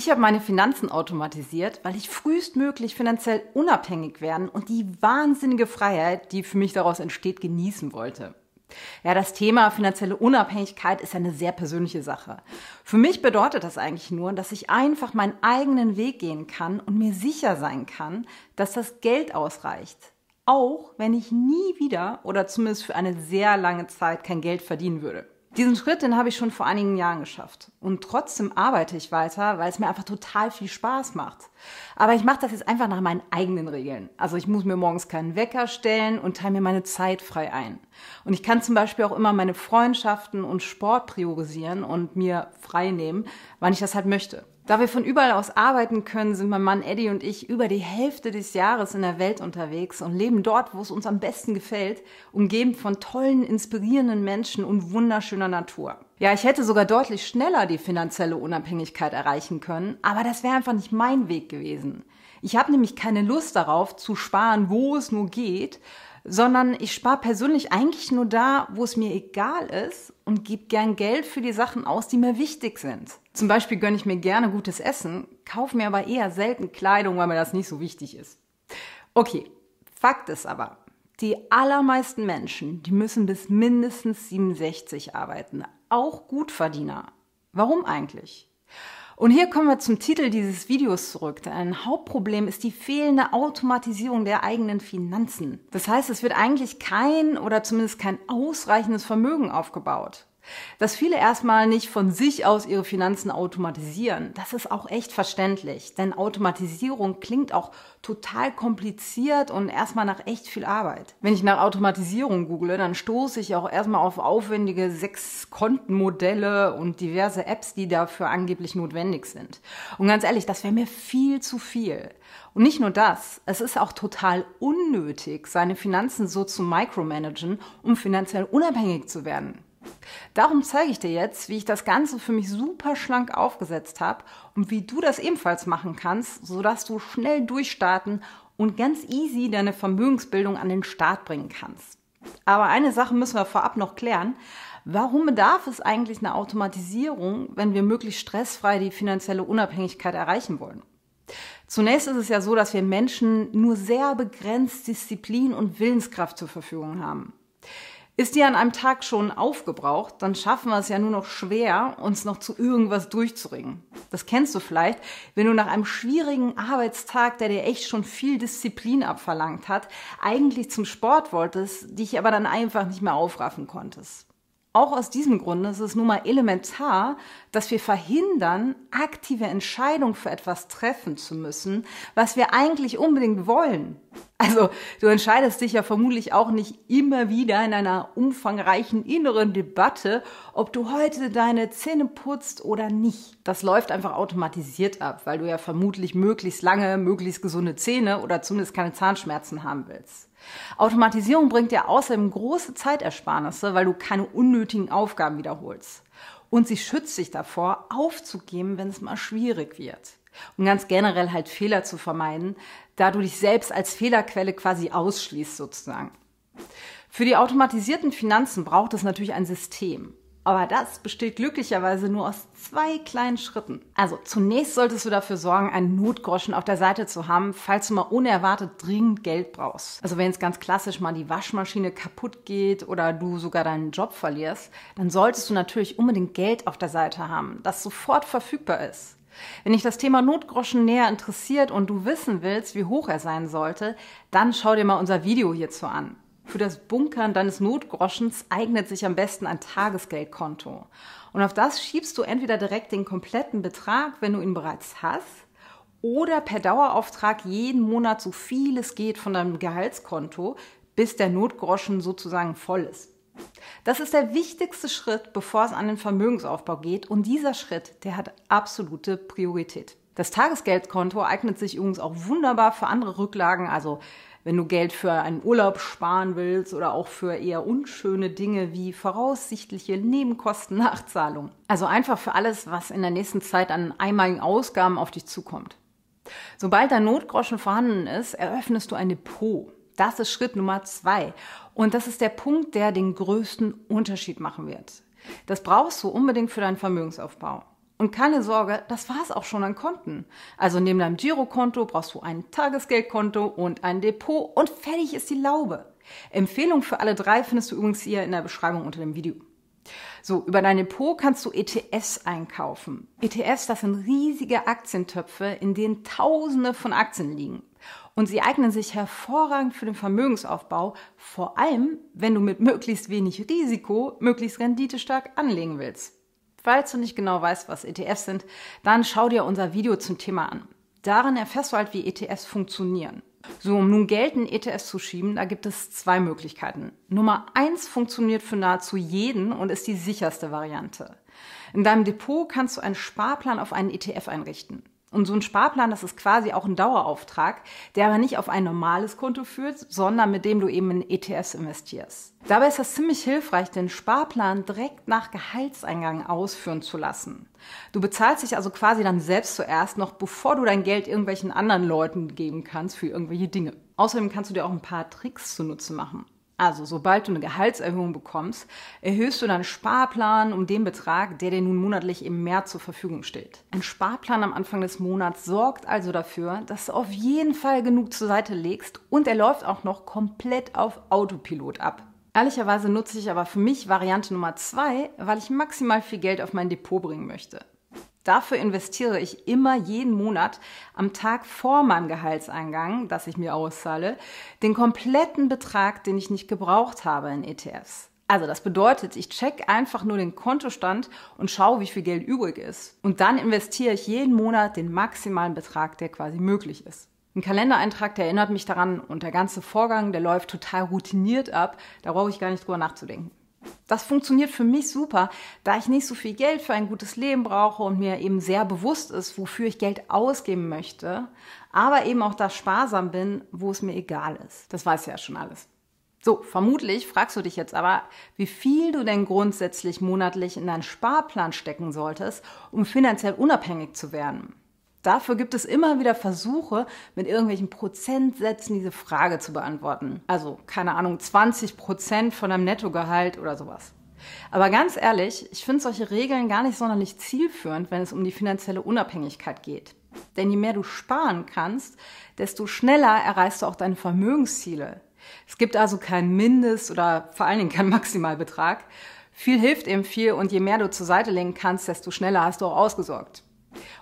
Ich habe meine Finanzen automatisiert, weil ich frühestmöglich finanziell unabhängig werden und die wahnsinnige Freiheit, die für mich daraus entsteht, genießen wollte. Ja, das Thema finanzielle Unabhängigkeit ist eine sehr persönliche Sache. Für mich bedeutet das eigentlich nur, dass ich einfach meinen eigenen Weg gehen kann und mir sicher sein kann, dass das Geld ausreicht. Auch wenn ich nie wieder oder zumindest für eine sehr lange Zeit kein Geld verdienen würde. Diesen Schritt, den habe ich schon vor einigen Jahren geschafft. Und trotzdem arbeite ich weiter, weil es mir einfach total viel Spaß macht. Aber ich mache das jetzt einfach nach meinen eigenen Regeln. Also ich muss mir morgens keinen Wecker stellen und teile mir meine Zeit frei ein. Und ich kann zum Beispiel auch immer meine Freundschaften und Sport priorisieren und mir frei nehmen, wann ich das halt möchte. Da wir von überall aus arbeiten können, sind mein Mann Eddie und ich über die Hälfte des Jahres in der Welt unterwegs und leben dort, wo es uns am besten gefällt, umgeben von tollen, inspirierenden Menschen und wunderschöner Natur. Ja, ich hätte sogar deutlich schneller die finanzielle Unabhängigkeit erreichen können, aber das wäre einfach nicht mein Weg gewesen. Ich habe nämlich keine Lust darauf, zu sparen, wo es nur geht, sondern ich spare persönlich eigentlich nur da, wo es mir egal ist und gebe gern Geld für die Sachen aus, die mir wichtig sind. Zum Beispiel gönne ich mir gerne gutes Essen, kaufe mir aber eher selten Kleidung, weil mir das nicht so wichtig ist. Okay, Fakt ist aber, die allermeisten Menschen, die müssen bis mindestens 67 arbeiten, auch Gutverdiener. Warum eigentlich? Und hier kommen wir zum Titel dieses Videos zurück. Ein Hauptproblem ist die fehlende Automatisierung der eigenen Finanzen. Das heißt, es wird eigentlich kein oder zumindest kein ausreichendes Vermögen aufgebaut. Dass viele erstmal nicht von sich aus ihre Finanzen automatisieren, das ist auch echt verständlich. Denn Automatisierung klingt auch total kompliziert und erstmal nach echt viel Arbeit. Wenn ich nach Automatisierung google, dann stoße ich auch erstmal auf aufwendige sechs Kontenmodelle und diverse Apps, die dafür angeblich notwendig sind. Und ganz ehrlich, das wäre mir viel zu viel. Und nicht nur das, es ist auch total unnötig, seine Finanzen so zu micromanagen, um finanziell unabhängig zu werden. Darum zeige ich dir jetzt, wie ich das Ganze für mich super schlank aufgesetzt habe und wie du das ebenfalls machen kannst, sodass du schnell durchstarten und ganz easy deine Vermögensbildung an den Start bringen kannst. Aber eine Sache müssen wir vorab noch klären. Warum bedarf es eigentlich einer Automatisierung, wenn wir möglichst stressfrei die finanzielle Unabhängigkeit erreichen wollen? Zunächst ist es ja so, dass wir Menschen nur sehr begrenzt Disziplin und Willenskraft zur Verfügung haben. Ist die an einem Tag schon aufgebraucht, dann schaffen wir es ja nur noch schwer, uns noch zu irgendwas durchzuringen. Das kennst du vielleicht, wenn du nach einem schwierigen Arbeitstag, der dir echt schon viel Disziplin abverlangt hat, eigentlich zum Sport wolltest, dich aber dann einfach nicht mehr aufraffen konntest. Auch aus diesem Grunde ist es nun mal elementar, dass wir verhindern, aktive Entscheidungen für etwas treffen zu müssen, was wir eigentlich unbedingt wollen. Also du entscheidest dich ja vermutlich auch nicht immer wieder in einer umfangreichen inneren Debatte, ob du heute deine Zähne putzt oder nicht. Das läuft einfach automatisiert ab, weil du ja vermutlich möglichst lange, möglichst gesunde Zähne oder zumindest keine Zahnschmerzen haben willst. Automatisierung bringt dir außerdem große Zeitersparnisse, weil du keine unnötigen Aufgaben wiederholst. Und sie schützt dich davor, aufzugeben, wenn es mal schwierig wird. Und ganz generell halt Fehler zu vermeiden, da du dich selbst als Fehlerquelle quasi ausschließt sozusagen. Für die automatisierten Finanzen braucht es natürlich ein System. Aber das besteht glücklicherweise nur aus zwei kleinen Schritten. Also zunächst solltest du dafür sorgen, einen Notgroschen auf der Seite zu haben, falls du mal unerwartet dringend Geld brauchst. Also wenn es ganz klassisch mal die Waschmaschine kaputt geht oder du sogar deinen Job verlierst, dann solltest du natürlich unbedingt Geld auf der Seite haben, das sofort verfügbar ist. Wenn dich das Thema Notgroschen näher interessiert und du wissen willst, wie hoch er sein sollte, dann schau dir mal unser Video hierzu an. Für das Bunkern deines Notgroschens eignet sich am besten ein Tagesgeldkonto. Und auf das schiebst du entweder direkt den kompletten Betrag, wenn du ihn bereits hast, oder per Dauerauftrag jeden Monat so viel es geht von deinem Gehaltskonto, bis der Notgroschen sozusagen voll ist. Das ist der wichtigste Schritt, bevor es an den Vermögensaufbau geht. Und dieser Schritt, der hat absolute Priorität. Das Tagesgeldkonto eignet sich übrigens auch wunderbar für andere Rücklagen, also wenn du Geld für einen Urlaub sparen willst oder auch für eher unschöne Dinge wie voraussichtliche Nebenkostennachzahlung. Also einfach für alles, was in der nächsten Zeit an einmaligen Ausgaben auf dich zukommt. Sobald dein Notgroschen vorhanden ist, eröffnest du ein Depot. Das ist Schritt Nummer zwei. Und das ist der Punkt, der den größten Unterschied machen wird. Das brauchst du unbedingt für deinen Vermögensaufbau. Und keine Sorge, das war's auch schon an Konten. Also neben deinem Girokonto brauchst du ein Tagesgeldkonto und ein Depot und fertig ist die Laube. Empfehlung für alle drei findest du übrigens hier in der Beschreibung unter dem Video. So, über dein Depot kannst du ETFs einkaufen. ETFs, das sind riesige Aktientöpfe, in denen Tausende von Aktien liegen. Und sie eignen sich hervorragend für den Vermögensaufbau, vor allem wenn du mit möglichst wenig Risiko möglichst renditestark anlegen willst. Falls du nicht genau weißt, was ETFs sind, dann schau dir unser Video zum Thema an. Darin erfährst du halt, wie ETFs funktionieren. So, um nun Geld in ETFs zu schieben, da gibt es zwei Möglichkeiten. Nummer eins funktioniert für nahezu jeden und ist die sicherste Variante. In deinem Depot kannst du einen Sparplan auf einen ETF einrichten. Und so ein Sparplan, das ist quasi auch ein Dauerauftrag, der aber nicht auf ein normales Konto führt, sondern mit dem du eben in ETFs investierst. Dabei ist das ziemlich hilfreich, den Sparplan direkt nach Gehaltseingang ausführen zu lassen. Du bezahlst dich also quasi dann selbst zuerst, noch bevor du dein Geld irgendwelchen anderen Leuten geben kannst für irgendwelche Dinge. Außerdem kannst du dir auch ein paar Tricks zunutze machen. Also, sobald du eine Gehaltserhöhung bekommst, erhöhst du deinen Sparplan um den Betrag, der dir nun monatlich eben mehr zur Verfügung steht. Ein Sparplan am Anfang des Monats sorgt also dafür, dass du auf jeden Fall genug zur Seite legst und er läuft auch noch komplett auf Autopilot ab. Ehrlicherweise nutze ich aber für mich Variante Nummer zwei, weil ich maximal viel Geld auf mein Depot bringen möchte. Dafür investiere ich immer jeden Monat am Tag vor meinem Gehaltseingang, das ich mir auszahle, den kompletten Betrag, den ich nicht gebraucht habe in ETFs. Also das bedeutet, ich check einfach nur den Kontostand und schaue, wie viel Geld übrig ist. Und dann investiere ich jeden Monat den maximalen Betrag, der quasi möglich ist. Ein Kalendereintrag, der erinnert mich daran und der ganze Vorgang, der läuft total routiniert ab. Da brauche ich gar nicht drüber nachzudenken. Das funktioniert für mich super, da ich nicht so viel Geld für ein gutes Leben brauche und mir eben sehr bewusst ist, wofür ich Geld ausgeben möchte, aber eben auch da sparsam bin, wo es mir egal ist. Das weiß ja schon alles. So, vermutlich fragst du dich jetzt aber, wie viel du denn grundsätzlich monatlich in deinen Sparplan stecken solltest, um finanziell unabhängig zu werden. Dafür gibt es immer wieder Versuche, mit irgendwelchen Prozentsätzen diese Frage zu beantworten. Also, keine Ahnung, 20 Prozent von einem Nettogehalt oder sowas. Aber ganz ehrlich, ich finde solche Regeln gar nicht sonderlich zielführend, wenn es um die finanzielle Unabhängigkeit geht. Denn je mehr du sparen kannst, desto schneller erreichst du auch deine Vermögensziele. Es gibt also keinen Mindest- oder vor allen Dingen keinen Maximalbetrag. Viel hilft eben viel und je mehr du zur Seite legen kannst, desto schneller hast du auch ausgesorgt.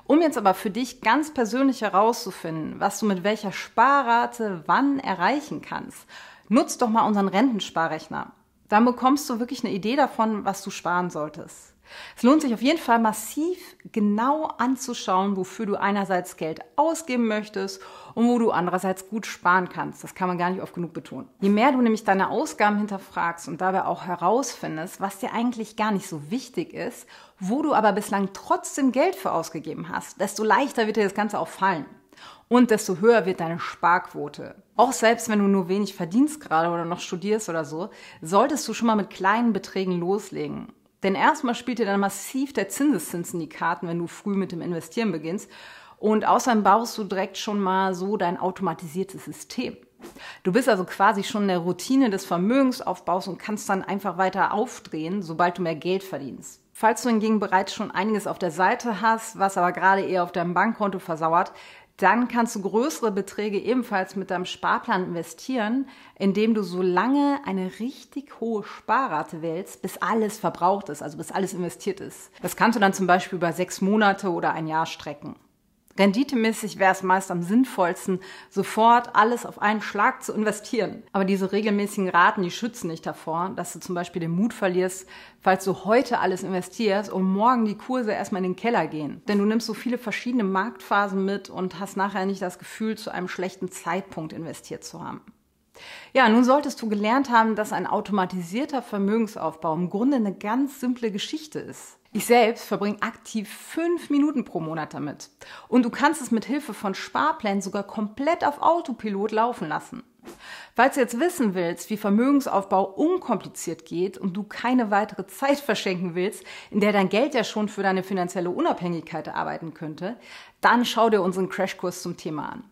Um jetzt aber für dich ganz persönlich herauszufinden, was du mit welcher Sparrate wann erreichen kannst, nutz doch mal unseren Rentensparrechner. Dann bekommst du wirklich eine Idee davon, was du sparen solltest. Es lohnt sich auf jeden Fall massiv genau anzuschauen, wofür du einerseits Geld ausgeben möchtest und wo du andererseits gut sparen kannst. Das kann man gar nicht oft genug betonen. Je mehr du nämlich deine Ausgaben hinterfragst und dabei auch herausfindest, was dir eigentlich gar nicht so wichtig ist, wo du aber bislang trotzdem Geld für ausgegeben hast, desto leichter wird dir das Ganze auch fallen. Und desto höher wird deine Sparquote. Auch selbst wenn du nur wenig verdienst gerade oder noch studierst oder so, solltest du schon mal mit kleinen Beträgen loslegen. Denn erstmal spielt dir dann massiv der Zinseszins in die Karten, wenn du früh mit dem Investieren beginnst. Und außerdem baust du direkt schon mal so dein automatisiertes System. Du bist also quasi schon in der Routine des Vermögensaufbaus und kannst dann einfach weiter aufdrehen, sobald du mehr Geld verdienst. Falls du hingegen bereits schon einiges auf der Seite hast, was aber gerade eher auf deinem Bankkonto versauert, dann kannst du größere Beträge ebenfalls mit deinem Sparplan investieren, indem du so lange eine richtig hohe Sparrate wählst, bis alles verbraucht ist, also bis alles investiert ist. Das kannst du dann zum Beispiel über sechs Monate oder ein Jahr strecken. Renditemäßig wäre es meist am sinnvollsten, sofort alles auf einen Schlag zu investieren. Aber diese regelmäßigen Raten, die schützen nicht davor, dass du zum Beispiel den Mut verlierst, falls du heute alles investierst und morgen die Kurse erstmal in den Keller gehen. Denn du nimmst so viele verschiedene Marktphasen mit und hast nachher nicht das Gefühl, zu einem schlechten Zeitpunkt investiert zu haben. Ja, nun solltest du gelernt haben, dass ein automatisierter Vermögensaufbau im Grunde eine ganz simple Geschichte ist. Ich selbst verbringe aktiv fünf Minuten pro Monat damit. Und du kannst es mit Hilfe von Sparplänen sogar komplett auf Autopilot laufen lassen. Falls du jetzt wissen willst, wie Vermögensaufbau unkompliziert geht und du keine weitere Zeit verschenken willst, in der dein Geld ja schon für deine finanzielle Unabhängigkeit arbeiten könnte, dann schau dir unseren Crashkurs zum Thema an.